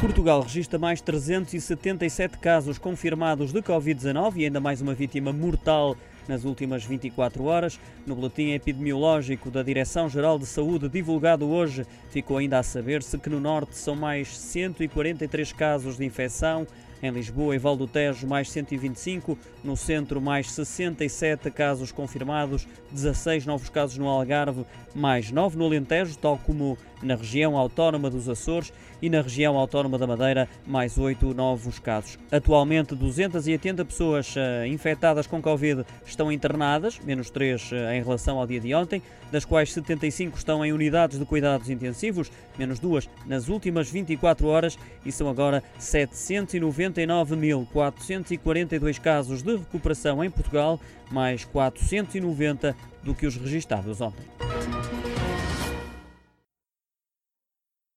Portugal registra mais 377 casos confirmados de Covid-19 e ainda mais uma vítima mortal nas últimas 24 horas. No boletim epidemiológico da Direção-Geral de Saúde, divulgado hoje, ficou ainda a saber-se que no Norte são mais 143 casos de infecção. Em Lisboa e Val do Tejo, mais 125. No centro, mais 67 casos confirmados. 16 novos casos no Algarve, mais 9 no Alentejo, tal como na região autónoma dos Açores e na região autónoma da Madeira, mais 8 novos casos. Atualmente, 280 pessoas uh, infectadas com Covid estão internadas, menos 3 uh, em relação ao dia de ontem, das quais 75 estão em unidades de cuidados intensivos, menos 2 nas últimas 24 horas, e são agora 799.442 casos de recuperação em Portugal, mais 490 do que os registados ontem.